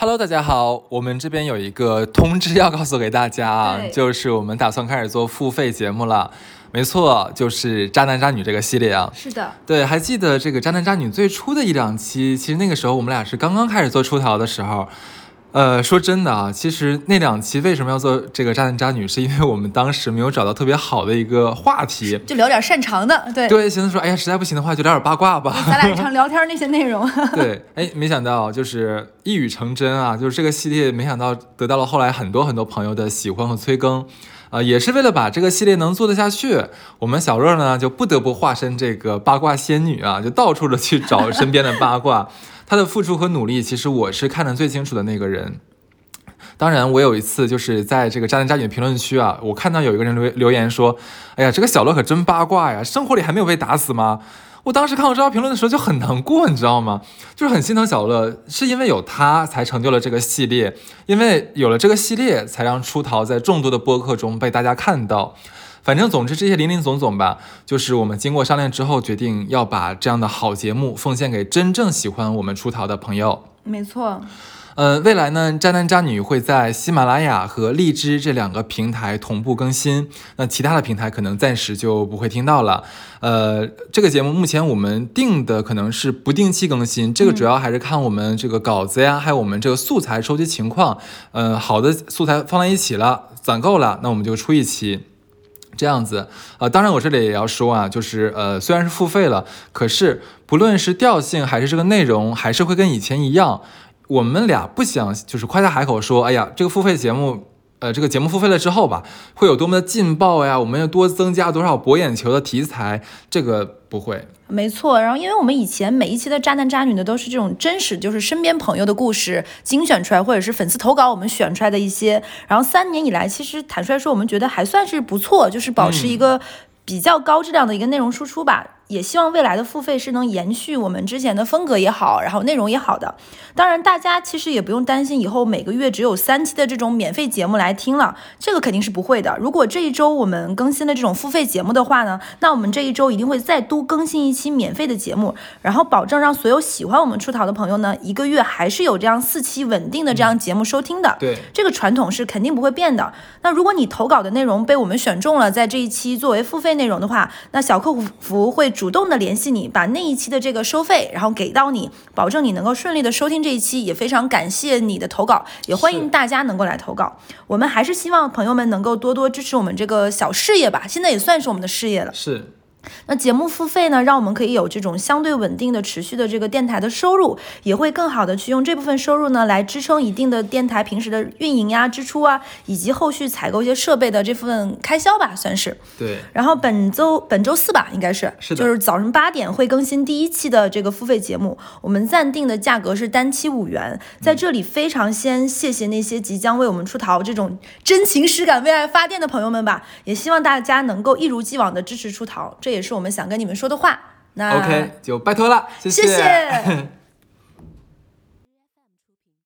Hello，大家好，我们这边有一个通知要告诉给大家啊，就是我们打算开始做付费节目了。没错，就是渣男渣女这个系列啊。是的，对，还记得这个渣男渣女最初的一两期，其实那个时候我们俩是刚刚开始做出逃的时候。呃，说真的啊，其实那两期为什么要做这个渣男渣女，是因为我们当时没有找到特别好的一个话题，就聊点擅长的。对对，寻思说，哎呀，实在不行的话，就聊点八卦吧。咱俩常 聊天那些内容。对，哎，没想到就是一语成真啊，就是这个系列，没想到得到了后来很多很多朋友的喜欢和催更。啊，也是为了把这个系列能做得下去，我们小乐呢就不得不化身这个八卦仙女啊，就到处的去找身边的八卦。她的付出和努力，其实我是看得最清楚的那个人。当然，我有一次就是在这个渣男渣女评论区啊，我看到有一个人留留言说：“哎呀，这个小乐可真八卦呀，生活里还没有被打死吗？”我当时看到这条评论的时候就很难过，你知道吗？就是很心疼小乐，是因为有他才成就了这个系列，因为有了这个系列，才让出逃在众多的播客中被大家看到。反正总之这些林林总总吧，就是我们经过商量之后，决定要把这样的好节目奉献给真正喜欢我们出逃的朋友。没错。呃，未来呢，渣男渣女会在喜马拉雅和荔枝这两个平台同步更新，那其他的平台可能暂时就不会听到了。呃，这个节目目前我们定的可能是不定期更新，这个主要还是看我们这个稿子呀，还有我们这个素材收集情况。呃，好的素材放在一起了，攒够了，那我们就出一期，这样子。呃，当然我这里也要说啊，就是呃，虽然是付费了，可是不论是调性还是这个内容，还是会跟以前一样。我们俩不想就是夸下海口说，哎呀，这个付费节目，呃，这个节目付费了之后吧，会有多么的劲爆呀？我们要多增加多少博眼球的题材？这个不会，没错。然后，因为我们以前每一期的渣男渣女呢，都是这种真实，就是身边朋友的故事精选出来，或者是粉丝投稿我们选出来的一些。然后三年以来，其实坦率说，我们觉得还算是不错，就是保持一个比较高质量的一个内容输出吧。也希望未来的付费是能延续我们之前的风格也好，然后内容也好的。当然，大家其实也不用担心以后每个月只有三期的这种免费节目来听了，这个肯定是不会的。如果这一周我们更新了这种付费节目的话呢，那我们这一周一定会再多更新一期免费的节目，然后保证让所有喜欢我们出逃的朋友呢，一个月还是有这样四期稳定的这样节目收听的。对，这个传统是肯定不会变的。那如果你投稿的内容被我们选中了，在这一期作为付费内容的话，那小客服会主动的联系你。把那一期的这个收费，然后给到你，保证你能够顺利的收听这一期，也非常感谢你的投稿，也欢迎大家能够来投稿。我们还是希望朋友们能够多多支持我们这个小事业吧，现在也算是我们的事业了。是。那节目付费呢，让我们可以有这种相对稳定的、持续的这个电台的收入，也会更好的去用这部分收入呢来支撑一定的电台平时的运营呀、支出啊，以及后续采购一些设备的这份开销吧，算是。对。然后本周本周四吧，应该是，是就是早上八点会更新第一期的这个付费节目，我们暂定的价格是单期五元。在这里非常先谢谢那些即将为我们出逃这种真情实感为爱发电的朋友们吧，也希望大家能够一如既往的支持出逃，这也是我们。想跟你们说的话，那 OK 就拜托了，谢谢。